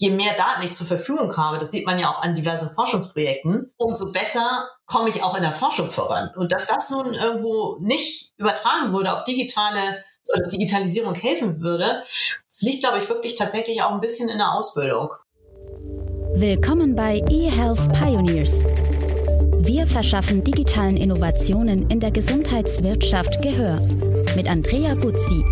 je mehr Daten ich zur Verfügung habe, das sieht man ja auch an diversen Forschungsprojekten, umso besser komme ich auch in der Forschung voran. Und dass das nun irgendwo nicht übertragen wurde auf digitale oder Digitalisierung helfen würde, das liegt, glaube ich, wirklich tatsächlich auch ein bisschen in der Ausbildung. Willkommen bei eHealth Pioneers. Wir verschaffen digitalen Innovationen in der Gesundheitswirtschaft Gehör mit Andrea Buzzi.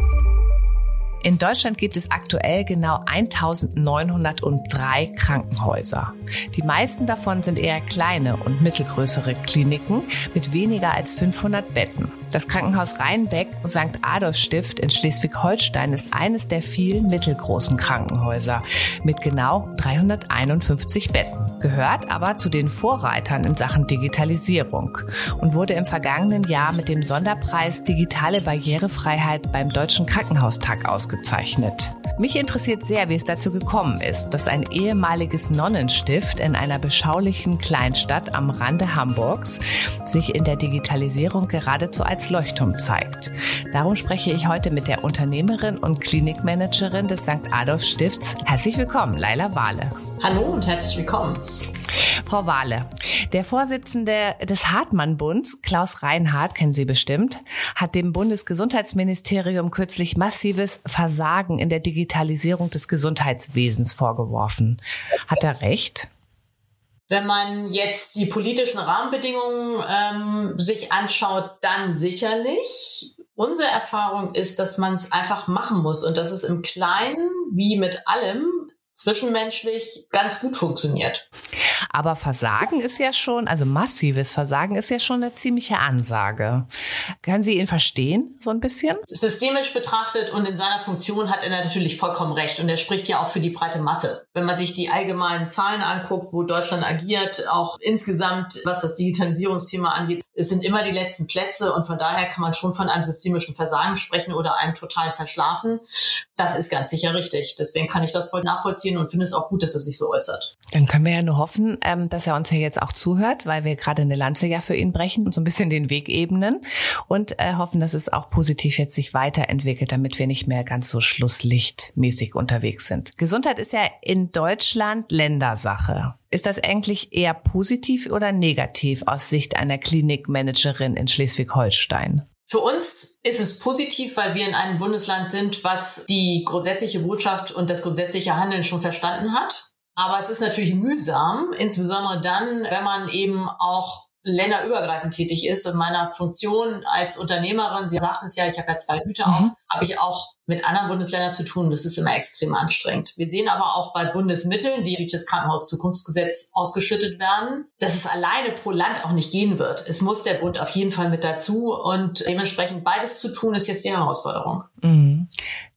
In Deutschland gibt es aktuell genau 1903 Krankenhäuser. Die meisten davon sind eher kleine und mittelgrößere Kliniken mit weniger als 500 Betten. Das Krankenhaus Rheinbeck St. Adolf Stift in Schleswig-Holstein ist eines der vielen mittelgroßen Krankenhäuser mit genau 351 Betten, gehört aber zu den Vorreitern in Sachen Digitalisierung und wurde im vergangenen Jahr mit dem Sonderpreis Digitale Barrierefreiheit beim Deutschen Krankenhaustag ausgezeichnet bezeichnet. Mich interessiert sehr, wie es dazu gekommen ist, dass ein ehemaliges Nonnenstift in einer beschaulichen Kleinstadt am Rande Hamburgs sich in der Digitalisierung geradezu als Leuchtturm zeigt. Darum spreche ich heute mit der Unternehmerin und Klinikmanagerin des St. Adolf Stifts. Herzlich willkommen, Laila Wahle. Hallo und herzlich willkommen. Frau Wahle, der Vorsitzende des Hartmann-Bunds, Klaus Reinhardt, kennen Sie bestimmt, hat dem Bundesgesundheitsministerium kürzlich massives Versagen in der Digitalisierung des Gesundheitswesens vorgeworfen. Hat er recht? Wenn man jetzt die politischen Rahmenbedingungen ähm, sich anschaut, dann sicherlich. Unsere Erfahrung ist, dass man es einfach machen muss und dass es im Kleinen wie mit allem zwischenmenschlich ganz gut funktioniert. Aber Versagen ist ja schon, also massives Versagen ist ja schon eine ziemliche Ansage. Können Sie ihn verstehen, so ein bisschen? Systemisch betrachtet und in seiner Funktion hat er natürlich vollkommen recht und er spricht ja auch für die breite Masse. Wenn man sich die allgemeinen Zahlen anguckt, wo Deutschland agiert, auch insgesamt, was das Digitalisierungsthema angeht, es sind immer die letzten Plätze und von daher kann man schon von einem systemischen Versagen sprechen oder einem totalen Verschlafen. Das ist ganz sicher richtig. Deswegen kann ich das voll nachvollziehen und finde es auch gut, dass er sich so äußert. Dann können wir ja nur hoffen, ähm, dass er uns ja jetzt auch zuhört, weil wir gerade eine Lanze ja für ihn brechen und so ein bisschen den Weg ebnen und äh, hoffen, dass es auch positiv jetzt sich weiterentwickelt, damit wir nicht mehr ganz so schlusslichtmäßig unterwegs sind. Gesundheit ist ja in Deutschland Ländersache. Ist das eigentlich eher positiv oder negativ aus Sicht einer Klinikmanagerin in Schleswig-Holstein? Für uns ist es positiv, weil wir in einem Bundesland sind, was die grundsätzliche Botschaft und das grundsätzliche Handeln schon verstanden hat. Aber es ist natürlich mühsam, insbesondere dann, wenn man eben auch länderübergreifend tätig ist und meiner Funktion als Unternehmerin, Sie sagten es ja, ich habe ja zwei Hüte mhm. auf, habe ich auch mit anderen Bundesländern zu tun. Das ist immer extrem anstrengend. Wir sehen aber auch bei Bundesmitteln, die durch das Krankenhauszukunftsgesetz ausgeschüttet werden, dass es alleine pro Land auch nicht gehen wird. Es muss der Bund auf jeden Fall mit dazu und dementsprechend beides zu tun ist jetzt die Herausforderung. Mhm.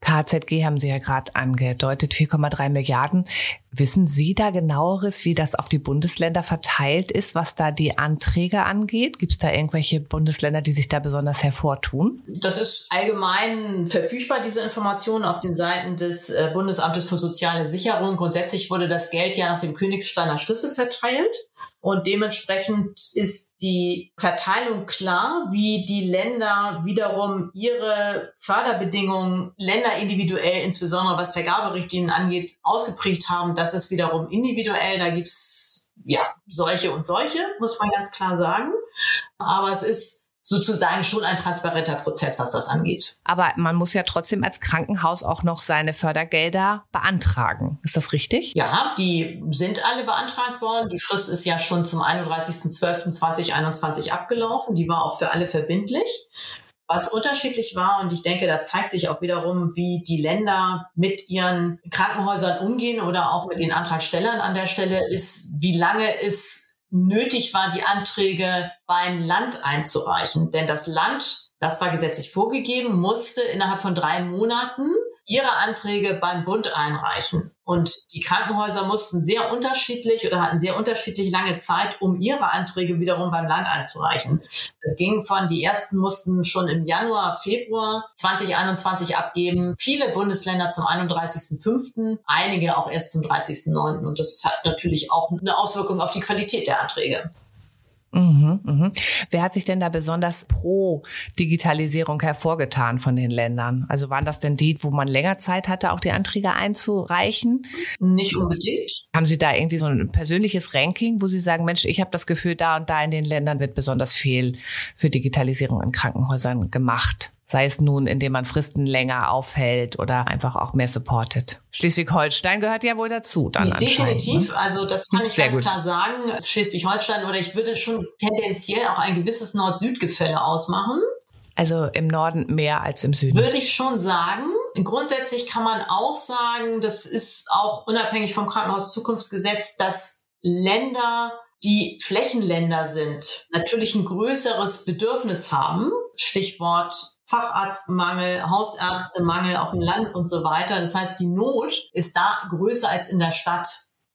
KZG haben Sie ja gerade angedeutet, 4,3 Milliarden. Wissen Sie da genaueres, wie das auf die Bundesländer verteilt ist, was da die Anträge angeht? Gibt es da irgendwelche Bundesländer, die sich da besonders hervortun? Das ist allgemein verfügbar, diese Informationen auf den Seiten des äh, Bundesamtes für soziale Sicherung. Grundsätzlich wurde das Geld ja nach dem Königssteiner Schlüssel verteilt. Und dementsprechend ist die Verteilung klar, wie die Länder wiederum ihre Förderbedingungen länderindividuell, insbesondere was Vergaberichtlinien angeht, ausgeprägt haben. Das ist wiederum individuell. Da gibt's ja solche und solche, muss man ganz klar sagen. Aber es ist sozusagen schon ein transparenter Prozess, was das angeht. Aber man muss ja trotzdem als Krankenhaus auch noch seine Fördergelder beantragen. Ist das richtig? Ja, die sind alle beantragt worden. Die Frist ist ja schon zum 31.12.2021 abgelaufen. Die war auch für alle verbindlich. Was unterschiedlich war, und ich denke, da zeigt sich auch wiederum, wie die Länder mit ihren Krankenhäusern umgehen oder auch mit den Antragstellern an der Stelle, ist, wie lange es nötig war, die Anträge beim Land einzureichen. Denn das Land, das war gesetzlich vorgegeben, musste innerhalb von drei Monaten ihre Anträge beim Bund einreichen. Und die Krankenhäuser mussten sehr unterschiedlich oder hatten sehr unterschiedlich lange Zeit, um ihre Anträge wiederum beim Land einzureichen. Es ging von, die ersten mussten schon im Januar, Februar 2021 abgeben. Viele Bundesländer zum 31.05., einige auch erst zum 30.09. Und das hat natürlich auch eine Auswirkung auf die Qualität der Anträge. Mhm, mhm. Wer hat sich denn da besonders pro Digitalisierung hervorgetan von den Ländern? Also waren das denn die, wo man länger Zeit hatte, auch die Anträge einzureichen? Nicht unbedingt. Haben Sie da irgendwie so ein persönliches Ranking, wo Sie sagen, Mensch, ich habe das Gefühl, da und da in den Ländern wird besonders viel für Digitalisierung in Krankenhäusern gemacht? Sei es nun, indem man Fristen länger aufhält oder einfach auch mehr supportet. Schleswig-Holstein gehört ja wohl dazu. Dann ne? Definitiv, ne? also das kann ich Sehr ganz gut. klar sagen. Schleswig-Holstein oder ich würde schon tendenziell auch ein gewisses Nord-Süd-Gefälle ausmachen. Also im Norden mehr als im Süden. Würde ich schon sagen. Grundsätzlich kann man auch sagen, das ist auch unabhängig vom Krankenhauszukunftsgesetz, dass Länder die Flächenländer sind, natürlich ein größeres Bedürfnis haben. Stichwort Facharztmangel, Hausärztemangel auf dem Land und so weiter. Das heißt, die Not ist da größer als in der Stadt.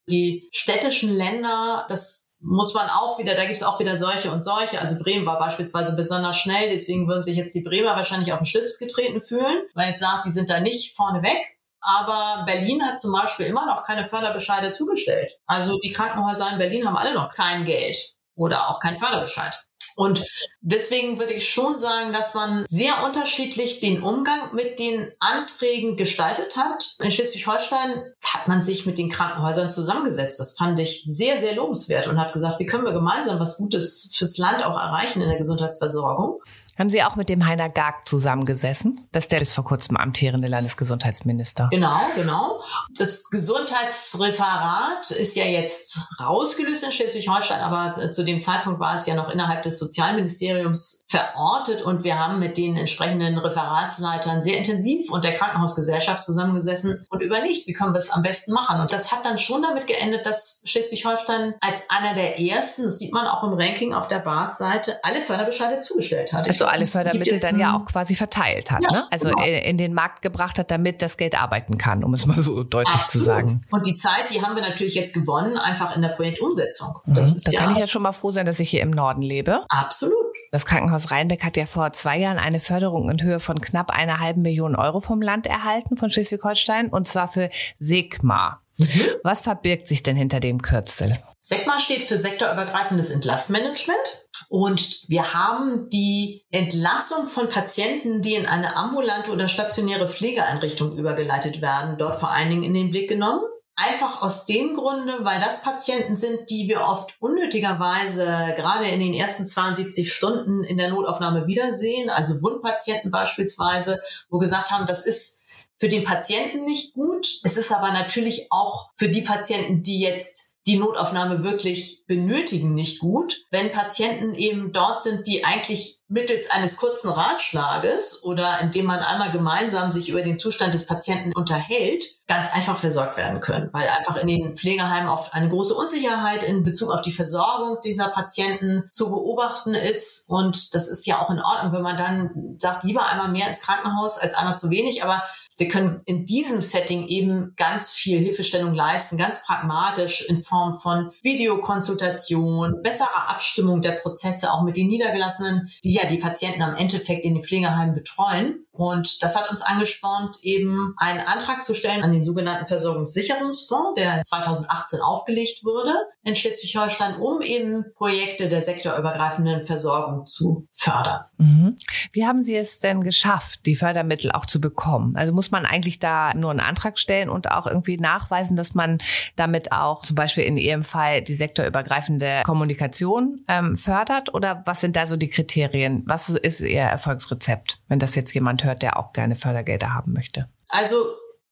Die städtischen Länder, das muss man auch wieder, da gibt es auch wieder solche und solche. Also Bremen war beispielsweise besonders schnell, deswegen würden sich jetzt die Bremer wahrscheinlich auf den Schlips getreten fühlen, weil jetzt sagt, die sind da nicht vorne weg. Aber Berlin hat zum Beispiel immer noch keine Förderbescheide zugestellt. Also die Krankenhäuser in Berlin haben alle noch kein Geld oder auch keinen Förderbescheid. Und deswegen würde ich schon sagen, dass man sehr unterschiedlich den Umgang mit den Anträgen gestaltet hat. In Schleswig-Holstein hat man sich mit den Krankenhäusern zusammengesetzt. Das fand ich sehr, sehr lobenswert und hat gesagt, wie können wir gemeinsam was Gutes fürs Land auch erreichen in der Gesundheitsversorgung. Haben Sie auch mit dem Heiner Gag zusammengesessen? Das ist der bis vor kurzem amtierende Landesgesundheitsminister. Genau, genau. Das Gesundheitsreferat ist ja jetzt rausgelöst in Schleswig-Holstein, aber zu dem Zeitpunkt war es ja noch innerhalb des Sozialministeriums verortet und wir haben mit den entsprechenden Referatsleitern sehr intensiv und der Krankenhausgesellschaft zusammengesessen und überlegt, wie können wir es am besten machen. Und das hat dann schon damit geendet, dass Schleswig-Holstein als einer der ersten, das sieht man auch im Ranking auf der BAS-Seite, alle Förderbescheide zugestellt hat. Also alle Fördermittel dann ja auch quasi verteilt hat, ja, ne? Also genau. in den Markt gebracht hat, damit das Geld arbeiten kann, um es mal so deutlich Absolut. zu sagen. Und die Zeit, die haben wir natürlich jetzt gewonnen, einfach in der Projektumsetzung. Das mhm. ist da ja kann ich ja schon mal froh sein, dass ich hier im Norden lebe. Absolut. Das Krankenhaus Rheinbeck hat ja vor zwei Jahren eine Förderung in Höhe von knapp einer halben Million Euro vom Land erhalten, von Schleswig-Holstein, und zwar für Sigma. Mhm. Was verbirgt sich denn hinter dem Kürzel? SECMA steht für sektorübergreifendes Entlassmanagement. Und wir haben die Entlassung von Patienten, die in eine ambulante oder stationäre Pflegeeinrichtung übergeleitet werden, dort vor allen Dingen in den Blick genommen. Einfach aus dem Grunde, weil das Patienten sind, die wir oft unnötigerweise gerade in den ersten 72 Stunden in der Notaufnahme wiedersehen, also Wundpatienten beispielsweise, wo gesagt haben, das ist für den Patienten nicht gut. Es ist aber natürlich auch für die Patienten, die jetzt die Notaufnahme wirklich benötigen, nicht gut. Wenn Patienten eben dort sind, die eigentlich mittels eines kurzen Ratschlages oder indem man einmal gemeinsam sich über den Zustand des Patienten unterhält, ganz einfach versorgt werden können, weil einfach in den Pflegeheimen oft eine große Unsicherheit in Bezug auf die Versorgung dieser Patienten zu beobachten ist. Und das ist ja auch in Ordnung, wenn man dann sagt, lieber einmal mehr ins Krankenhaus als einmal zu wenig. Aber wir können in diesem Setting eben ganz viel Hilfestellung leisten, ganz pragmatisch in Form von Videokonsultation, besserer Abstimmung der Prozesse auch mit den Niedergelassenen, die ja die Patienten am Endeffekt in den Pflegeheimen betreuen. Und das hat uns angespornt, eben einen Antrag zu stellen an den sogenannten Versorgungssicherungsfonds, der 2018 aufgelegt wurde in Schleswig-Holstein, um eben Projekte der sektorübergreifenden Versorgung zu fördern. Mhm. Wie haben Sie es denn geschafft, die Fördermittel auch zu bekommen? Also muss man eigentlich da nur einen Antrag stellen und auch irgendwie nachweisen, dass man damit auch zum Beispiel in Ihrem Fall die sektorübergreifende Kommunikation ähm, fördert? Oder was sind da so die Kriterien? Was ist Ihr Erfolgsrezept, wenn das jetzt jemand hört, der auch gerne Fördergelder haben möchte? Also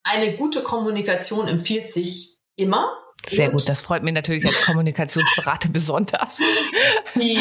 eine gute Kommunikation empfiehlt sich immer. Sehr gut, das freut mich natürlich als Kommunikationsberater besonders. Die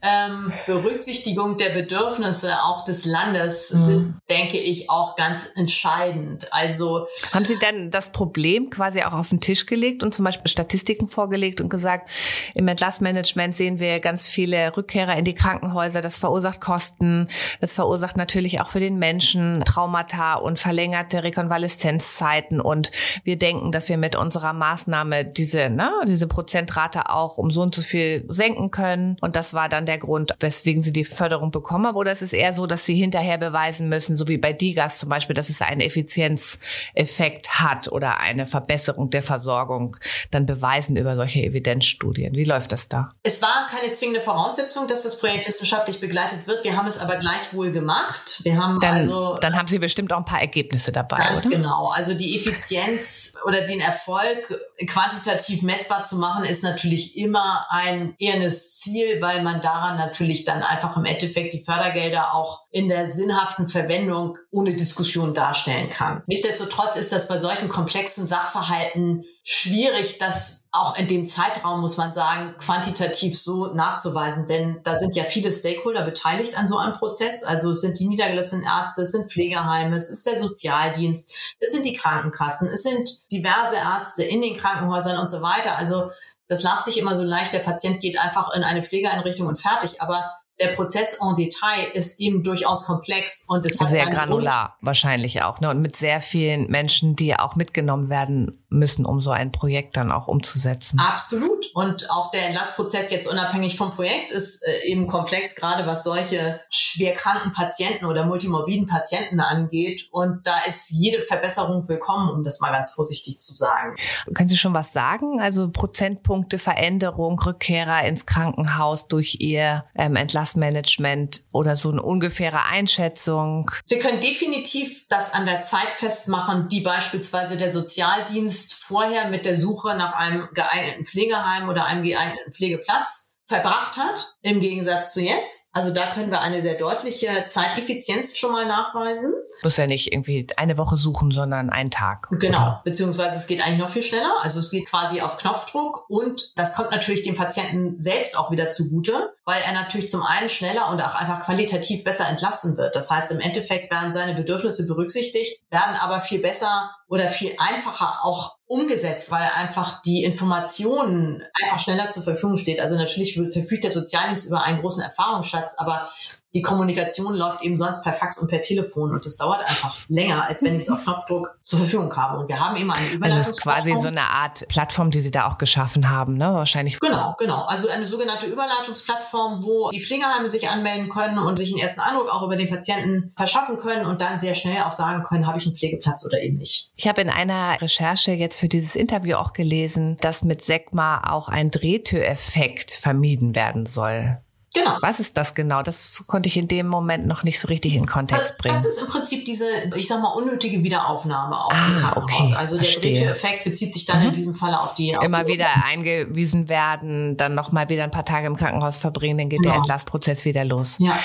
ähm, Berücksichtigung der Bedürfnisse auch des Landes mhm. sind, denke ich, auch ganz entscheidend. Also haben Sie dann das Problem quasi auch auf den Tisch gelegt und zum Beispiel Statistiken vorgelegt und gesagt, im Entlassmanagement sehen wir ganz viele Rückkehrer in die Krankenhäuser. Das verursacht Kosten. Das verursacht natürlich auch für den Menschen Traumata und verlängerte Rekonvaleszenzzeiten. Und wir denken, dass wir mit unserer Maßnahme diese, ne, diese Prozentrate auch um so und so viel senken können. Und das war dann der Grund, weswegen sie die Förderung bekommen haben. Oder es ist eher so, dass sie hinterher beweisen müssen, so wie bei Digas zum Beispiel, dass es einen Effizienzeffekt hat oder eine Verbesserung der Versorgung, dann beweisen über solche Evidenzstudien. Wie läuft das da? Es war keine zwingende Voraussetzung, dass das Projekt wissenschaftlich begleitet wird. Wir haben es aber gleichwohl gemacht. Wir haben dann, also. Dann haben Sie bestimmt auch ein paar Ergebnisse dabei. Ganz oder? genau. Also die Effizienz oder den Erfolg quantitativ messbar zu machen, ist natürlich immer ein ehernes Ziel, weil man daran natürlich dann einfach im Endeffekt die Fördergelder auch in der sinnhaften Verwendung ohne Diskussion darstellen kann. Nichtsdestotrotz ist das bei solchen komplexen Sachverhalten schwierig, das auch in dem Zeitraum, muss man sagen, quantitativ so nachzuweisen. Denn da sind ja viele Stakeholder beteiligt an so einem Prozess. Also es sind die niedergelassenen Ärzte, es sind Pflegeheime, es ist der Sozialdienst, es sind die Krankenkassen, es sind diverse Ärzte in den Krankenhäusern und so weiter. Also das lacht sich immer so leicht, der Patient geht einfach in eine Pflegeeinrichtung und fertig. Aber der Prozess en Detail ist eben durchaus komplex und es hat sehr granular Grund. wahrscheinlich auch ne? und mit sehr vielen Menschen, die auch mitgenommen werden müssen, um so ein Projekt dann auch umzusetzen. Absolut und auch der Entlassprozess jetzt unabhängig vom Projekt ist äh, eben komplex, gerade was solche schwerkranken Patienten oder multimorbiden Patienten angeht und da ist jede Verbesserung willkommen, um das mal ganz vorsichtig zu sagen. Können Sie schon was sagen? Also Prozentpunkte Veränderung, Rückkehrer ins Krankenhaus durch Ihr ähm, Entlass Entlassmanagement oder so eine ungefähre Einschätzung? Wir können definitiv das an der Zeit festmachen, die beispielsweise der Sozialdienst vorher mit der Suche nach einem geeigneten Pflegeheim oder einem geeigneten Pflegeplatz verbracht hat, im Gegensatz zu jetzt. Also da können wir eine sehr deutliche Zeiteffizienz schon mal nachweisen. Muss ja nicht irgendwie eine Woche suchen, sondern einen Tag. Genau, oder? beziehungsweise es geht eigentlich noch viel schneller. Also es geht quasi auf Knopfdruck und das kommt natürlich dem Patienten selbst auch wieder zugute, weil er natürlich zum einen schneller und auch einfach qualitativ besser entlassen wird. Das heißt, im Endeffekt werden seine Bedürfnisse berücksichtigt, werden aber viel besser oder viel einfacher auch umgesetzt, weil einfach die Informationen einfach schneller zur Verfügung steht. Also natürlich verfügt der Sozialdienst über einen großen Erfahrungsschatz, aber die Kommunikation läuft eben sonst per Fax und per Telefon und das dauert einfach länger, als wenn ich es auf Knopfdruck zur Verfügung habe. Und wir haben immer eine Überleitungsplattform. Also es ist quasi so eine Art Plattform, die Sie da auch geschaffen haben, ne? Wahrscheinlich. Genau, genau. Also eine sogenannte Überleitungsplattform, wo die Pflegeheime sich anmelden können und sich einen ersten Eindruck auch über den Patienten verschaffen können und dann sehr schnell auch sagen können, habe ich einen Pflegeplatz oder eben nicht. Ich habe in einer Recherche jetzt für dieses Interview auch gelesen, dass mit SECMA auch ein Drehtüreffekt vermieden werden soll. Genau. Was ist das genau? Das konnte ich in dem Moment noch nicht so richtig in Kontext bringen. Das ist im Prinzip diese, ich sag mal, unnötige Wiederaufnahme auch ah, im Krankenhaus. Okay, also der Drehtüreffekt bezieht sich dann mhm. in diesem Falle auf die. Auf Immer die wieder eingewiesen werden, dann nochmal wieder ein paar Tage im Krankenhaus verbringen, dann geht genau. der Entlassprozess wieder los. Ja.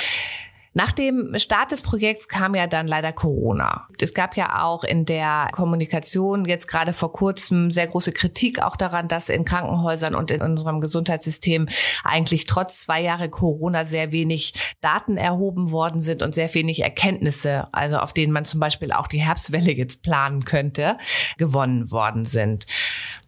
Nach dem Start des Projekts kam ja dann leider Corona. Es gab ja auch in der Kommunikation jetzt gerade vor kurzem sehr große Kritik auch daran, dass in Krankenhäusern und in unserem Gesundheitssystem eigentlich trotz zwei Jahre Corona sehr wenig Daten erhoben worden sind und sehr wenig Erkenntnisse, also auf denen man zum Beispiel auch die Herbstwelle jetzt planen könnte, gewonnen worden sind.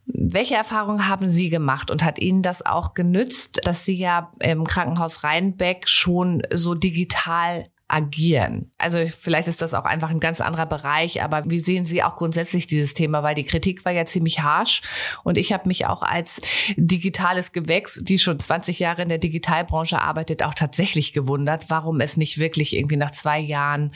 Welche Erfahrungen haben Sie gemacht und hat Ihnen das auch genützt, dass Sie ja im Krankenhaus Rheinbeck schon so digital agieren. Also vielleicht ist das auch einfach ein ganz anderer Bereich, aber wie sehen Sie auch grundsätzlich dieses Thema? Weil die Kritik war ja ziemlich harsch und ich habe mich auch als digitales Gewächs, die schon 20 Jahre in der Digitalbranche arbeitet, auch tatsächlich gewundert, warum es nicht wirklich irgendwie nach zwei Jahren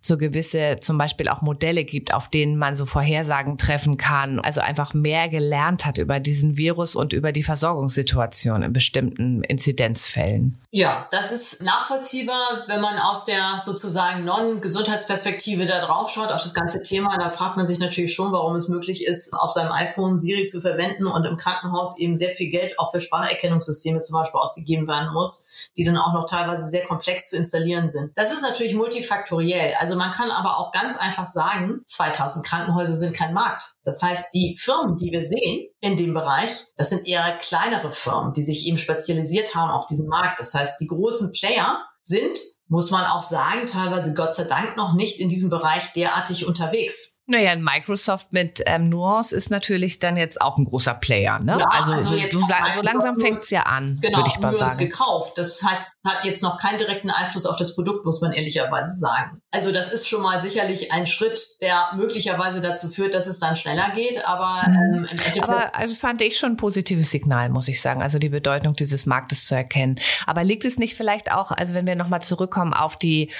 so gewisse zum Beispiel auch Modelle gibt, auf denen man so Vorhersagen treffen kann. Also einfach mehr gelernt hat über diesen Virus und über die Versorgungssituation in bestimmten Inzidenzfällen. Ja, das ist nachvollziehbar, wenn man aus der der sozusagen Non-Gesundheitsperspektive da drauf schaut auf das ganze Thema, da fragt man sich natürlich schon, warum es möglich ist, auf seinem iPhone Siri zu verwenden und im Krankenhaus eben sehr viel Geld auch für Spracherkennungssysteme zum Beispiel ausgegeben werden muss, die dann auch noch teilweise sehr komplex zu installieren sind. Das ist natürlich multifaktoriell. Also man kann aber auch ganz einfach sagen, 2000 Krankenhäuser sind kein Markt. Das heißt, die Firmen, die wir sehen in dem Bereich, das sind eher kleinere Firmen, die sich eben spezialisiert haben auf diesen Markt. Das heißt, die großen Player sind muss man auch sagen, teilweise Gott sei Dank noch nicht in diesem Bereich derartig unterwegs. Naja, Microsoft mit ähm, Nuance ist natürlich dann jetzt auch ein großer Player. Ne? Ja, also, also so, so, so langsam fängt es ja an, genau, würde ich mal Nuance sagen. gekauft. Das heißt, hat jetzt noch keinen direkten Einfluss auf das Produkt, muss man ehrlicherweise sagen. Also das ist schon mal sicherlich ein Schritt, der möglicherweise dazu führt, dass es dann schneller geht, aber Mhm. ähm, im Endeffekt Aber also fand ich schon ein positives Signal, muss ich sagen. Also die Bedeutung dieses Marktes zu erkennen. Aber liegt es nicht vielleicht auch, also wenn wir nochmal zurückkommen auf die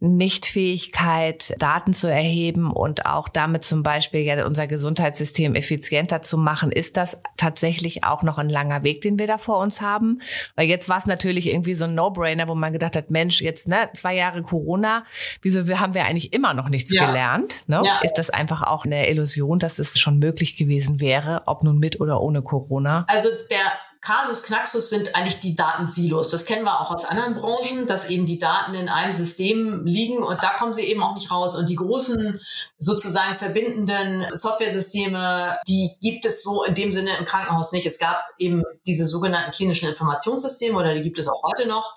Nichtfähigkeit, Daten zu erheben und auch damit zum Beispiel ja unser Gesundheitssystem effizienter zu machen, ist das tatsächlich auch noch ein langer Weg, den wir da vor uns haben? Weil jetzt war es natürlich irgendwie so ein No-Brainer, wo man gedacht hat, Mensch, jetzt ne, zwei Jahre Corona, wieso haben wir eigentlich immer noch nichts Ja. gelernt? Ne? Ja. Ist das einfach auch eine Illusion, dass es schon möglich gewesen wäre, ob nun mit oder ohne Corona? Also der Kasus Knaxus sind eigentlich die Datensilos. Das kennen wir auch aus anderen Branchen, dass eben die Daten in einem System liegen und da kommen sie eben auch nicht raus. Und die großen sozusagen verbindenden Softwaresysteme, die gibt es so in dem Sinne im Krankenhaus nicht. Es gab eben diese sogenannten klinischen Informationssysteme oder die gibt es auch heute noch.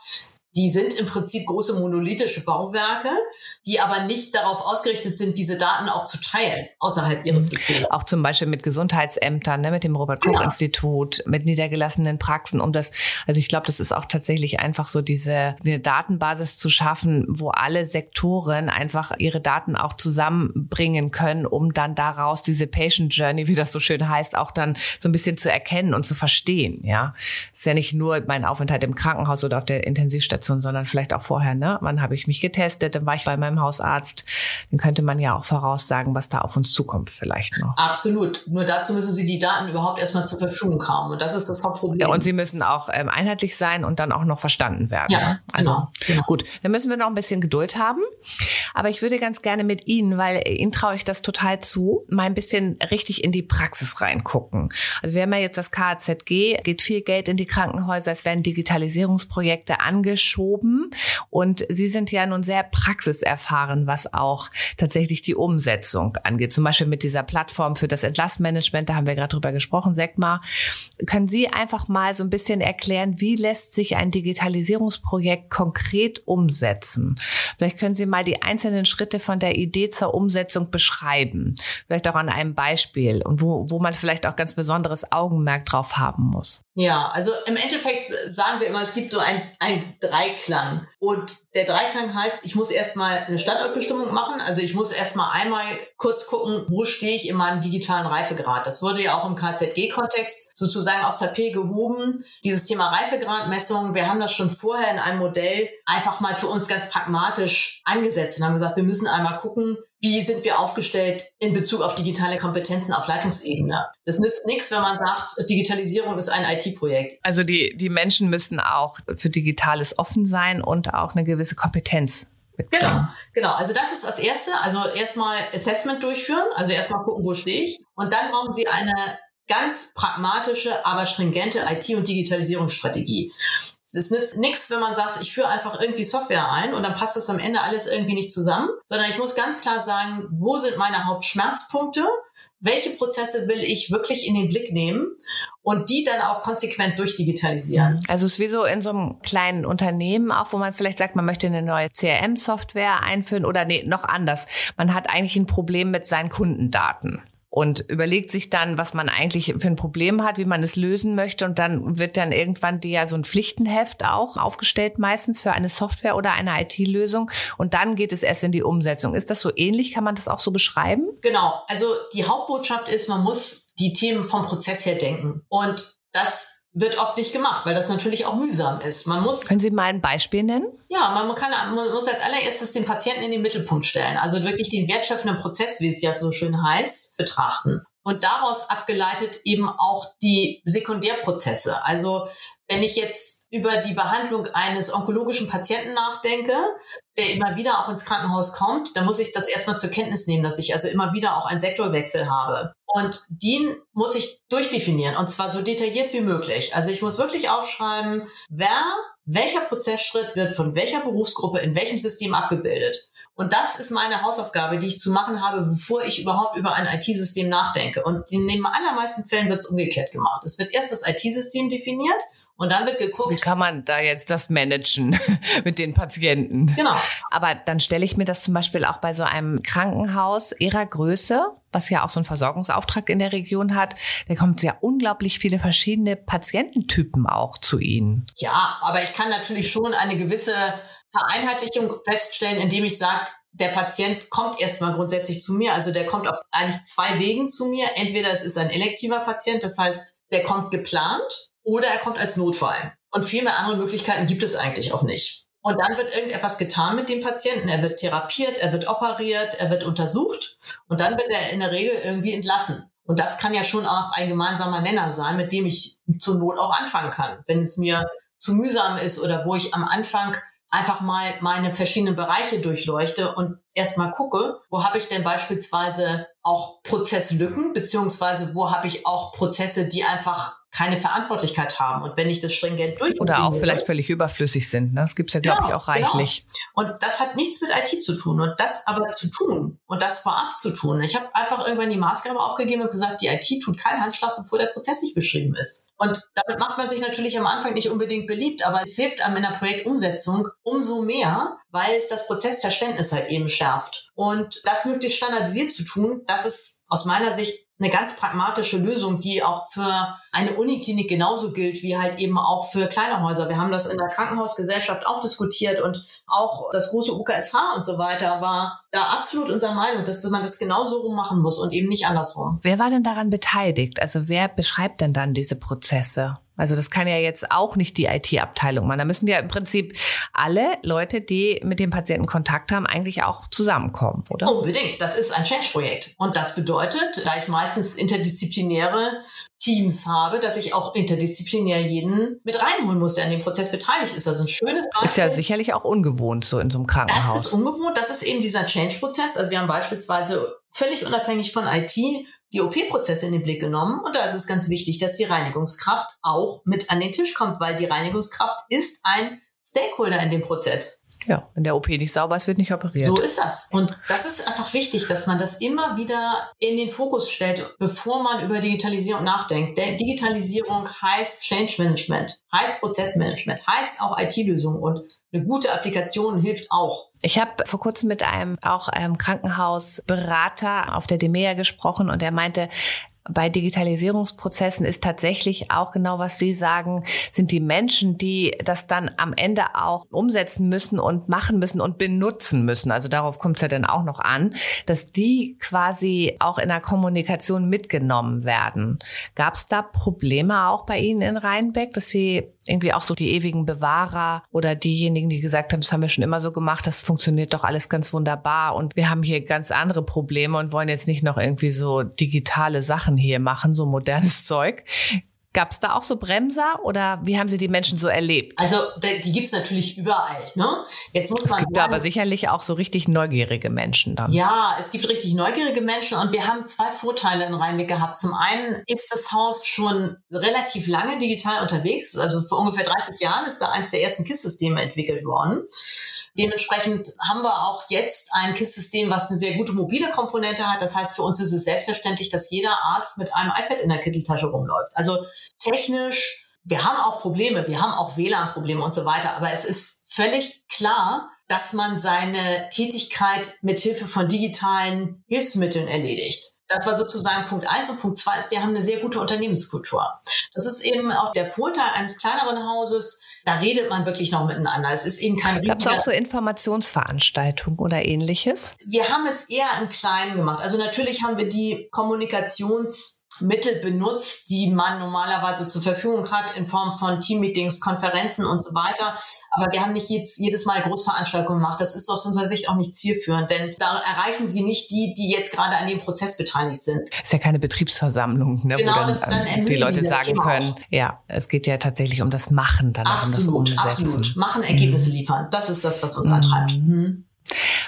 Die sind im Prinzip große monolithische Bauwerke, die aber nicht darauf ausgerichtet sind, diese Daten auch zu teilen außerhalb ihres Systems. Auch zum Beispiel mit Gesundheitsämtern, ne, mit dem Robert-Koch-Institut, mit niedergelassenen Praxen, um das, also ich glaube, das ist auch tatsächlich einfach so diese eine Datenbasis zu schaffen, wo alle Sektoren einfach ihre Daten auch zusammenbringen können, um dann daraus diese Patient Journey, wie das so schön heißt, auch dann so ein bisschen zu erkennen und zu verstehen. Ja, es ist ja nicht nur mein Aufenthalt im Krankenhaus oder auf der Intensivstation, sondern vielleicht auch vorher. Ne, wann habe ich mich getestet? Dann war ich bei meinem Hausarzt. Dann könnte man ja auch voraussagen, was da auf uns zukommt, vielleicht noch. Absolut. Nur dazu müssen Sie die Daten überhaupt erstmal zur Verfügung haben. Und das ist das Hauptproblem. Ja, und sie müssen auch ähm, einheitlich sein und dann auch noch verstanden werden. Ja, ne? Also genau, genau. gut, dann müssen wir noch ein bisschen Geduld haben. Aber ich würde ganz gerne mit Ihnen, weil Ihnen traue ich das total zu, mal ein bisschen richtig in die Praxis reingucken. Also wir haben ja jetzt das KZG, geht viel Geld in die Krankenhäuser, es werden Digitalisierungsprojekte angeschoben und Sie sind ja nun sehr praxiserfahren, was auch tatsächlich die Umsetzung angeht. Zum Beispiel mit dieser Plattform für das Entlassmanagement, da haben wir gerade drüber gesprochen, SECMA. Können Sie einfach mal so ein bisschen erklären, wie lässt sich ein Digitalisierungsprojekt konkret umsetzen? Vielleicht können Sie mal die einzelnen Schritte von der Idee zur Umsetzung beschreiben. Vielleicht auch an einem Beispiel und wo, wo man vielleicht auch ganz besonderes Augenmerk drauf haben muss. Ja, also im Endeffekt sagen wir immer, es gibt so ein, ein Dreiklang. Und der Dreiklang heißt, ich muss erstmal eine Standortbestimmung machen. Also ich muss erstmal einmal kurz gucken, wo stehe ich in meinem digitalen Reifegrad. Das wurde ja auch im KZG-Kontext sozusagen aus Tapet gehoben. Dieses Thema Reifegradmessung, wir haben das schon vorher in einem Modell einfach mal für uns ganz pragmatisch angesetzt und haben gesagt, wir müssen einmal gucken, wie sind wir aufgestellt in Bezug auf digitale Kompetenzen auf Leitungsebene. Das nützt nichts, wenn man sagt, Digitalisierung ist ein IT-Projekt. Also die, die Menschen müssen auch für Digitales offen sein und auch eine gewisse Kompetenz Genau, genau. Also das ist das Erste. Also erstmal Assessment durchführen, also erstmal gucken, wo stehe ich. Und dann brauchen Sie eine ganz pragmatische, aber stringente IT- und Digitalisierungsstrategie. Es ist nichts, wenn man sagt, ich führe einfach irgendwie Software ein und dann passt das am Ende alles irgendwie nicht zusammen, sondern ich muss ganz klar sagen, wo sind meine Hauptschmerzpunkte? Welche Prozesse will ich wirklich in den Blick nehmen und die dann auch konsequent durchdigitalisieren? Also es ist wie so in so einem kleinen Unternehmen auch, wo man vielleicht sagt, man möchte eine neue CRM-Software einführen oder nee, noch anders. Man hat eigentlich ein Problem mit seinen Kundendaten und überlegt sich dann, was man eigentlich für ein Problem hat, wie man es lösen möchte. Und dann wird dann irgendwann die ja so ein Pflichtenheft auch aufgestellt, meistens für eine Software oder eine IT-Lösung. Und dann geht es erst in die Umsetzung. Ist das so ähnlich? Kann man das auch so beschreiben? Genau. Also die Hauptbotschaft ist, man muss die Themen vom Prozess her denken. Und das wird oft nicht gemacht, weil das natürlich auch mühsam ist. Man muss. Können Sie mal ein Beispiel nennen? Ja, man kann, man muss als allererstes den Patienten in den Mittelpunkt stellen. Also wirklich den wertschöpfenden Prozess, wie es ja so schön heißt, betrachten. Und daraus abgeleitet eben auch die Sekundärprozesse. Also wenn ich jetzt über die Behandlung eines onkologischen Patienten nachdenke, der immer wieder auch ins Krankenhaus kommt, dann muss ich das erstmal zur Kenntnis nehmen, dass ich also immer wieder auch einen Sektorwechsel habe. Und den muss ich durchdefinieren und zwar so detailliert wie möglich. Also ich muss wirklich aufschreiben, wer, welcher Prozessschritt wird von welcher Berufsgruppe in welchem System abgebildet. Und das ist meine Hausaufgabe, die ich zu machen habe, bevor ich überhaupt über ein IT-System nachdenke. Und in den allermeisten Fällen wird es umgekehrt gemacht. Es wird erst das IT-System definiert und dann wird geguckt. Wie kann man da jetzt das managen mit den Patienten? Genau. Aber dann stelle ich mir das zum Beispiel auch bei so einem Krankenhaus ihrer Größe, was ja auch so einen Versorgungsauftrag in der Region hat, da kommt ja unglaublich viele verschiedene Patiententypen auch zu Ihnen. Ja, aber ich kann natürlich schon eine gewisse Vereinheitlichung feststellen, indem ich sage, der Patient kommt erstmal grundsätzlich zu mir. Also der kommt auf eigentlich zwei Wegen zu mir. Entweder es ist ein elektiver Patient, das heißt, der kommt geplant oder er kommt als Notfall. Und viel mehr andere Möglichkeiten gibt es eigentlich auch nicht. Und dann wird irgendetwas getan mit dem Patienten. Er wird therapiert, er wird operiert, er wird untersucht und dann wird er in der Regel irgendwie entlassen. Und das kann ja schon auch ein gemeinsamer Nenner sein, mit dem ich zur Not auch anfangen kann. Wenn es mir zu mühsam ist oder wo ich am Anfang einfach mal meine verschiedenen Bereiche durchleuchte und erstmal gucke, wo habe ich denn beispielsweise auch Prozesslücken, beziehungsweise wo habe ich auch Prozesse, die einfach keine Verantwortlichkeit haben. Und wenn ich das stringent durch oder auch vielleicht völlig überflüssig sind, ne? das gibt's ja glaube genau, ich auch reichlich. Genau. Und das hat nichts mit IT zu tun und das aber zu tun und das vorab zu tun. Ich habe einfach irgendwann die Maßgabe aufgegeben und gesagt, die IT tut keinen Handschlag, bevor der Prozess nicht beschrieben ist. Und damit macht man sich natürlich am Anfang nicht unbedingt beliebt, aber es hilft einem in der Projektumsetzung umso mehr, weil es das Prozessverständnis halt eben schärft. Und das möglichst standardisiert zu tun, das ist aus meiner Sicht eine ganz pragmatische Lösung, die auch für eine Uniklinik genauso gilt wie halt eben auch für kleine Häuser. Wir haben das in der Krankenhausgesellschaft auch diskutiert und auch das große UKSH und so weiter war da absolut unserer Meinung, dass man das genauso rum machen muss und eben nicht andersrum. Wer war denn daran beteiligt? Also wer beschreibt denn dann diese Prozesse? Also das kann ja jetzt auch nicht die IT-Abteilung machen. Da müssen ja im Prinzip alle Leute, die mit dem Patienten Kontakt haben, eigentlich auch zusammenkommen, oder? Unbedingt. Das ist ein Change-Projekt. Und das bedeutet, da ich meistens interdisziplinäre Teams habe, dass ich auch interdisziplinär jeden mit reinholen muss, der an dem Prozess beteiligt ist. Also ein schönes Beispiel. Ist ja sicherlich auch ungewohnt so in so einem Krankenhaus. Das ist ungewohnt. Das ist eben dieser Change-Prozess. Also wir haben beispielsweise völlig unabhängig von IT die OP-Prozesse in den Blick genommen. Und da ist es ganz wichtig, dass die Reinigungskraft auch mit an den Tisch kommt, weil die Reinigungskraft ist ein Stakeholder in dem Prozess. Ja, wenn der OP nicht sauber ist, wird nicht operiert. So ist das. Und das ist einfach wichtig, dass man das immer wieder in den Fokus stellt, bevor man über Digitalisierung nachdenkt. Denn Digitalisierung heißt Change Management, heißt Prozessmanagement, heißt auch IT-Lösungen und eine gute Applikation hilft auch. Ich habe vor kurzem mit einem auch einem Krankenhausberater auf der DEMEA gesprochen und er meinte, bei Digitalisierungsprozessen ist tatsächlich auch genau, was Sie sagen, sind die Menschen, die das dann am Ende auch umsetzen müssen und machen müssen und benutzen müssen. Also darauf kommt es ja dann auch noch an, dass die quasi auch in der Kommunikation mitgenommen werden. Gab es da Probleme auch bei Ihnen in Rheinbeck, dass Sie irgendwie auch so die ewigen Bewahrer oder diejenigen, die gesagt haben, das haben wir schon immer so gemacht, das funktioniert doch alles ganz wunderbar und wir haben hier ganz andere Probleme und wollen jetzt nicht noch irgendwie so digitale Sachen hier machen, so modernes Zeug. Gab es da auch so Bremser oder wie haben Sie die Menschen so erlebt? Also die gibt es natürlich überall. Ne? Jetzt muss es man gibt sagen, aber sicherlich auch so richtig neugierige Menschen dann. Ja, es gibt richtig neugierige Menschen und wir haben zwei Vorteile in Rheinbeck gehabt. Zum einen ist das Haus schon relativ lange digital unterwegs. Also vor ungefähr 30 Jahren ist da eins der ersten KISS-Systeme entwickelt worden. Dementsprechend haben wir auch jetzt ein KISS-System, was eine sehr gute mobile Komponente hat. Das heißt, für uns ist es selbstverständlich, dass jeder Arzt mit einem iPad in der Kitteltasche rumläuft. Also technisch, wir haben auch Probleme, wir haben auch WLAN-Probleme und so weiter, aber es ist völlig klar, dass man seine Tätigkeit mit Hilfe von digitalen Hilfsmitteln erledigt. Das war sozusagen Punkt eins und Punkt zwei ist, wir haben eine sehr gute Unternehmenskultur. Das ist eben auch der Vorteil eines kleineren Hauses, da redet man wirklich noch miteinander. Es ist eben kein Gab es auch so Informationsveranstaltungen oder ähnliches? Wir haben es eher im Kleinen gemacht. Also natürlich haben wir die Kommunikations Mittel benutzt, die man normalerweise zur Verfügung hat in Form von Teammeetings, Konferenzen und so weiter. Aber wir haben nicht jetzt jedes Mal Großveranstaltungen gemacht. Das ist aus unserer Sicht auch nicht zielführend, denn da erreichen sie nicht die, die jetzt gerade an dem Prozess beteiligt sind. Ist ja keine Betriebsversammlung, ne, genau, wo dann, das, dann ähm, die Leute sagen können, auch. ja, es geht ja tatsächlich um das Machen, dann absolut, um das Umsetzen. Absolut, machen, Ergebnisse mhm. liefern. Das ist das, was uns mhm. antreibt. Mhm.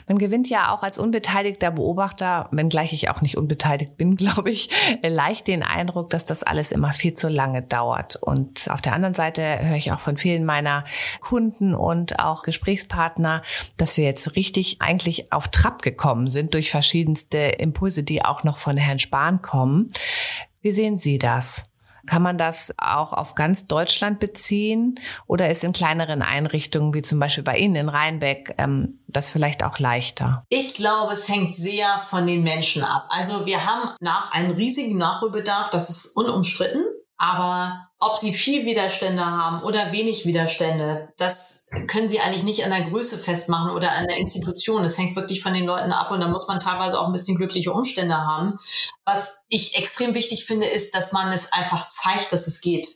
Man gewinnt ja auch als unbeteiligter Beobachter, wenngleich ich auch nicht unbeteiligt bin, glaube ich, leicht den Eindruck, dass das alles immer viel zu lange dauert. Und auf der anderen Seite höre ich auch von vielen meiner Kunden und auch Gesprächspartner, dass wir jetzt richtig eigentlich auf Trab gekommen sind durch verschiedenste Impulse, die auch noch von Herrn Spahn kommen. Wie sehen Sie das? Kann man das auch auf ganz Deutschland beziehen oder ist in kleineren Einrichtungen wie zum Beispiel bei Ihnen in Rheinbeck ähm, das vielleicht auch leichter? Ich glaube, es hängt sehr von den Menschen ab. Also wir haben nach einen riesigen Nachholbedarf, das ist unumstritten. Aber ob sie viel Widerstände haben oder wenig Widerstände, das können sie eigentlich nicht an der Größe festmachen oder an der Institution. Es hängt wirklich von den Leuten ab und da muss man teilweise auch ein bisschen glückliche Umstände haben. Was ich extrem wichtig finde, ist, dass man es einfach zeigt, dass es geht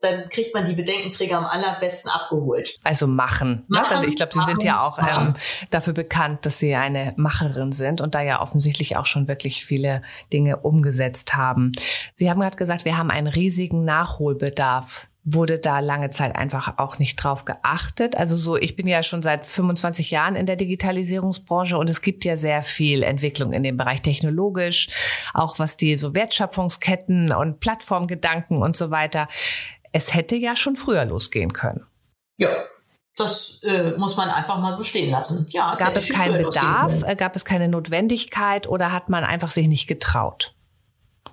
dann kriegt man die Bedenkenträger am allerbesten abgeholt. Also machen. Machen also ich glaube, Sie sind ja auch ähm, dafür bekannt, dass Sie eine Macherin sind und da ja offensichtlich auch schon wirklich viele Dinge umgesetzt haben. Sie haben gerade gesagt, wir haben einen riesigen Nachholbedarf wurde da lange Zeit einfach auch nicht drauf geachtet. Also so, ich bin ja schon seit 25 Jahren in der Digitalisierungsbranche und es gibt ja sehr viel Entwicklung in dem Bereich technologisch, auch was die so Wertschöpfungsketten und Plattformgedanken und so weiter. Es hätte ja schon früher losgehen können. Ja, das äh, muss man einfach mal so stehen lassen. Ja, es gab es keinen Bedarf, gab es keine Notwendigkeit oder hat man einfach sich nicht getraut?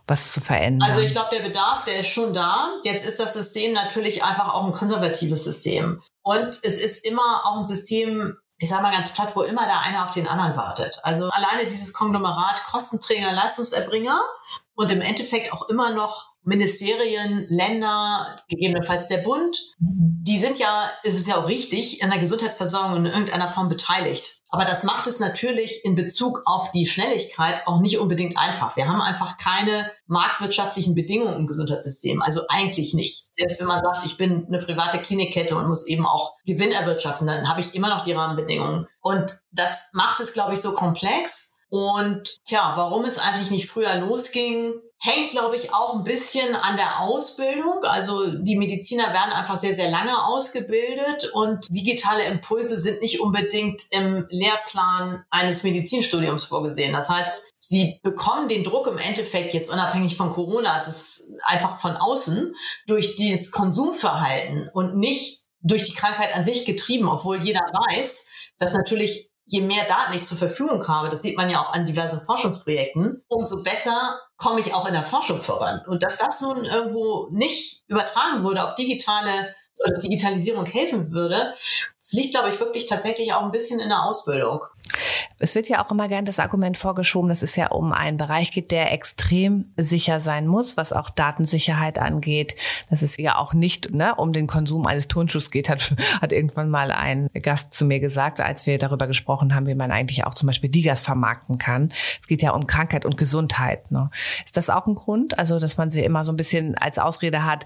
Was zu verändern? Also ich glaube, der Bedarf, der ist schon da. Jetzt ist das System natürlich einfach auch ein konservatives System. Und es ist immer auch ein System, ich sage mal ganz platt, wo immer der eine auf den anderen wartet. Also alleine dieses Konglomerat Kostenträger, Leistungserbringer und im Endeffekt auch immer noch Ministerien, Länder, gegebenenfalls der Bund, die sind ja, ist es ja auch richtig, in der Gesundheitsversorgung in irgendeiner Form beteiligt. Aber das macht es natürlich in Bezug auf die Schnelligkeit auch nicht unbedingt einfach. Wir haben einfach keine marktwirtschaftlichen Bedingungen im Gesundheitssystem. Also eigentlich nicht. Selbst wenn man sagt, ich bin eine private Klinikkette und muss eben auch Gewinn erwirtschaften, dann habe ich immer noch die Rahmenbedingungen. Und das macht es, glaube ich, so komplex. Und tja, warum es eigentlich nicht früher losging, hängt, glaube ich, auch ein bisschen an der Ausbildung. Also die Mediziner werden einfach sehr, sehr lange ausgebildet und digitale Impulse sind nicht unbedingt im Lehrplan eines Medizinstudiums vorgesehen. Das heißt, sie bekommen den Druck im Endeffekt jetzt unabhängig von Corona, das einfach von außen durch dieses Konsumverhalten und nicht durch die Krankheit an sich getrieben, obwohl jeder weiß, dass natürlich je mehr Daten ich zur Verfügung habe, das sieht man ja auch an diversen Forschungsprojekten, umso besser komme ich auch in der Forschung voran. Und dass das nun irgendwo nicht übertragen wurde auf digitale oder Digitalisierung helfen würde, das liegt, glaube ich, wirklich tatsächlich auch ein bisschen in der Ausbildung. Es wird ja auch immer gern das Argument vorgeschoben, dass es ja um einen Bereich geht, der extrem sicher sein muss, was auch Datensicherheit angeht. Dass es ja auch nicht ne, um den Konsum eines Turnschuhs geht, hat, hat irgendwann mal ein Gast zu mir gesagt, als wir darüber gesprochen haben, wie man eigentlich auch zum Beispiel Digas vermarkten kann. Es geht ja um Krankheit und Gesundheit. Ne. Ist das auch ein Grund? Also, dass man sie immer so ein bisschen als Ausrede hat,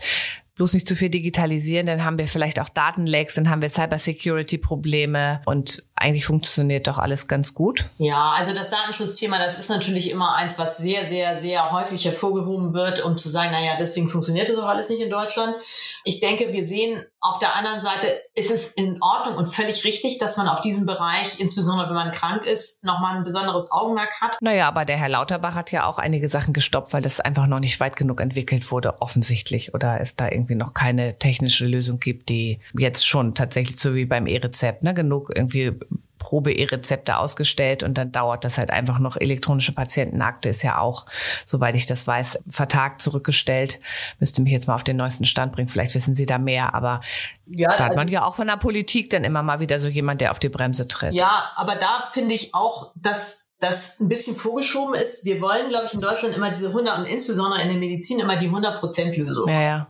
bloß nicht zu viel digitalisieren, dann haben wir vielleicht auch Datenlecks, dann haben wir Cybersecurity-Probleme und eigentlich funktioniert doch alles ganz gut. Ja, also das Datenschutzthema, das ist natürlich immer eins, was sehr, sehr, sehr häufig hervorgehoben wird, um zu sagen, naja, deswegen funktioniert das auch alles nicht in Deutschland. Ich denke, wir sehen auf der anderen Seite, ist es in Ordnung und völlig richtig, dass man auf diesem Bereich, insbesondere wenn man krank ist, nochmal ein besonderes Augenmerk hat. Naja, aber der Herr Lauterbach hat ja auch einige Sachen gestoppt, weil das einfach noch nicht weit genug entwickelt wurde, offensichtlich. Oder ist da irgendwie noch keine technische Lösung gibt, die jetzt schon tatsächlich so wie beim E-Rezept, ne, genug irgendwie Probe-E-Rezepte ausgestellt und dann dauert das halt einfach noch. Elektronische Patientenakte ist ja auch, soweit ich das weiß, vertagt zurückgestellt. Müsste mich jetzt mal auf den neuesten Stand bringen. Vielleicht wissen Sie da mehr, aber ja, da hat man also, ja auch von der Politik dann immer mal wieder so jemand, der auf die Bremse tritt. Ja, aber da finde ich auch, dass das ein bisschen vorgeschoben ist. Wir wollen, glaube ich, in Deutschland immer diese 100 und insbesondere in der Medizin immer die 100%-Lösung. Ja, ja.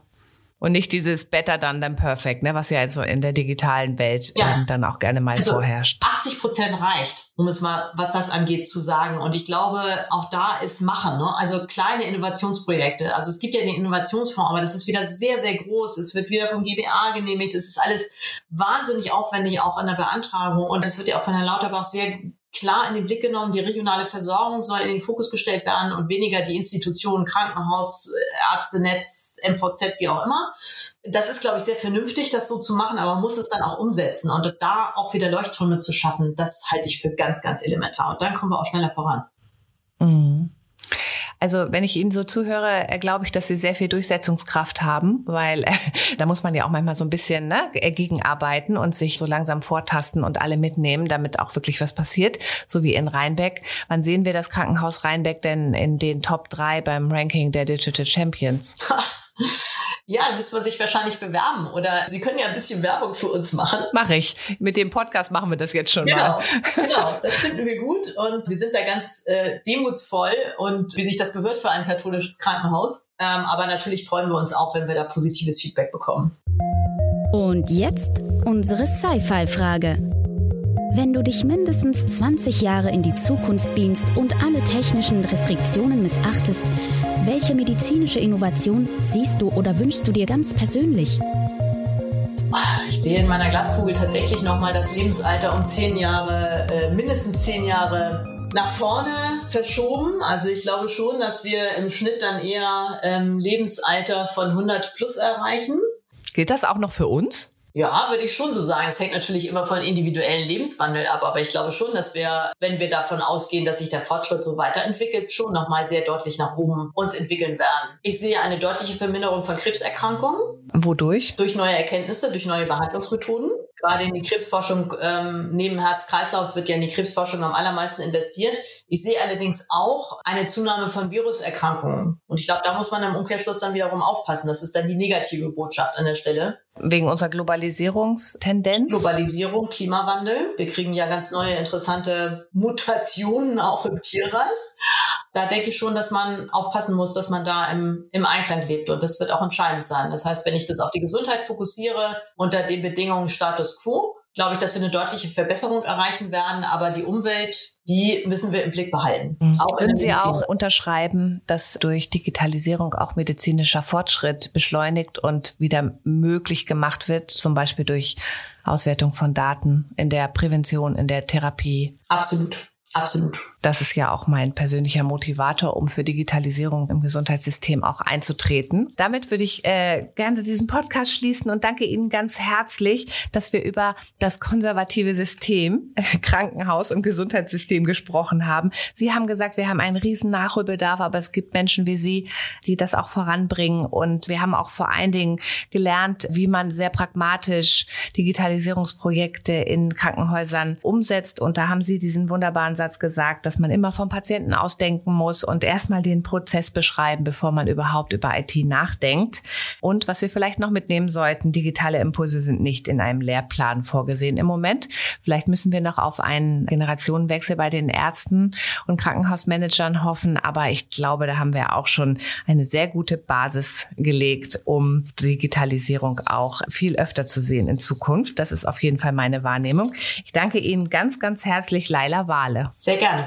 Und nicht dieses better done than perfect, ne, was ja jetzt so in der digitalen Welt ja. ähm, dann auch gerne mal also vorherrscht. 80 Prozent reicht, um es mal, was das angeht, zu sagen. Und ich glaube, auch da ist Machen, ne? also kleine Innovationsprojekte. Also es gibt ja den Innovationsfonds, aber das ist wieder sehr, sehr groß. Es wird wieder vom GBA genehmigt. Es ist alles wahnsinnig aufwendig, auch in der Beantragung. Und es wird ja auch von Herrn Lauterbach sehr klar in den Blick genommen, die regionale Versorgung soll in den Fokus gestellt werden und weniger die Institutionen, Krankenhaus, Ärztenetz, MVZ, wie auch immer. Das ist, glaube ich, sehr vernünftig, das so zu machen, aber man muss es dann auch umsetzen und da auch wieder Leuchttürme zu schaffen, das halte ich für ganz, ganz elementar. Und dann kommen wir auch schneller voran. Mhm. Also wenn ich Ihnen so zuhöre, äh, glaube ich, dass Sie sehr viel Durchsetzungskraft haben, weil äh, da muss man ja auch manchmal so ein bisschen ne, gegenarbeiten und sich so langsam vortasten und alle mitnehmen, damit auch wirklich was passiert, so wie in Rheinbeck. Wann sehen wir das Krankenhaus Rheinbeck denn in den Top 3 beim Ranking der Digital Champions? Ja, dann müssen wir sich wahrscheinlich bewerben. Oder Sie können ja ein bisschen Werbung für uns machen. Mache ich. Mit dem Podcast machen wir das jetzt schon genau, mal. Genau, das finden wir gut. Und wir sind da ganz äh, demutsvoll und wie sich das gehört für ein katholisches Krankenhaus. Ähm, aber natürlich freuen wir uns auch, wenn wir da positives Feedback bekommen. Und jetzt unsere Sci-Fi-Frage. Wenn du dich mindestens 20 Jahre in die Zukunft beamst und alle technischen Restriktionen missachtest, welche medizinische Innovation siehst du oder wünschst du dir ganz persönlich? Ich sehe in meiner Glaskugel tatsächlich nochmal das Lebensalter um zehn Jahre, äh, mindestens zehn Jahre nach vorne verschoben. Also ich glaube schon, dass wir im Schnitt dann eher ähm, Lebensalter von 100 plus erreichen. Gilt das auch noch für uns? Ja, würde ich schon so sagen. Es hängt natürlich immer von individuellen Lebenswandel ab, aber ich glaube schon, dass wir, wenn wir davon ausgehen, dass sich der Fortschritt so weiterentwickelt, schon nochmal sehr deutlich nach oben uns entwickeln werden. Ich sehe eine deutliche Verminderung von Krebserkrankungen. Wodurch? Durch neue Erkenntnisse, durch neue Behandlungsmethoden. Gerade in die Krebsforschung ähm, neben Herz-Kreislauf wird ja in die Krebsforschung am allermeisten investiert. Ich sehe allerdings auch eine Zunahme von Viruserkrankungen. Und ich glaube, da muss man im Umkehrschluss dann wiederum aufpassen. Das ist dann die negative Botschaft an der Stelle. Wegen unserer Globalisierungstendenz? Globalisierung, Klimawandel. Wir kriegen ja ganz neue, interessante Mutationen auch im Tierreich. Da denke ich schon, dass man aufpassen muss, dass man da im, im Einklang lebt. Und das wird auch entscheidend sein. Das heißt, wenn ich das auf die Gesundheit fokussiere, unter den Bedingungen Status quo, glaube ich, dass wir eine deutliche Verbesserung erreichen werden. Aber die Umwelt, die müssen wir im Blick behalten. Mhm. Auch Können Sie auch unterschreiben, dass durch Digitalisierung auch medizinischer Fortschritt beschleunigt und wieder möglich gemacht wird, zum Beispiel durch Auswertung von Daten in der Prävention, in der Therapie? Absolut. Absolut. Das ist ja auch mein persönlicher Motivator, um für Digitalisierung im Gesundheitssystem auch einzutreten. Damit würde ich äh, gerne diesen Podcast schließen und danke Ihnen ganz herzlich, dass wir über das konservative System, äh, Krankenhaus und Gesundheitssystem gesprochen haben. Sie haben gesagt, wir haben einen riesen Nachholbedarf, aber es gibt Menschen wie Sie, die das auch voranbringen. Und wir haben auch vor allen Dingen gelernt, wie man sehr pragmatisch Digitalisierungsprojekte in Krankenhäusern umsetzt. Und da haben Sie diesen wunderbaren Ansatz gesagt, dass man immer vom Patienten ausdenken muss und erstmal den Prozess beschreiben, bevor man überhaupt über IT nachdenkt. Und was wir vielleicht noch mitnehmen sollten, digitale Impulse sind nicht in einem Lehrplan vorgesehen im Moment. Vielleicht müssen wir noch auf einen Generationenwechsel bei den Ärzten und Krankenhausmanagern hoffen, aber ich glaube, da haben wir auch schon eine sehr gute Basis gelegt, um Digitalisierung auch viel öfter zu sehen in Zukunft. Das ist auf jeden Fall meine Wahrnehmung. Ich danke Ihnen ganz, ganz herzlich, Laila Wale. Sehr gerne,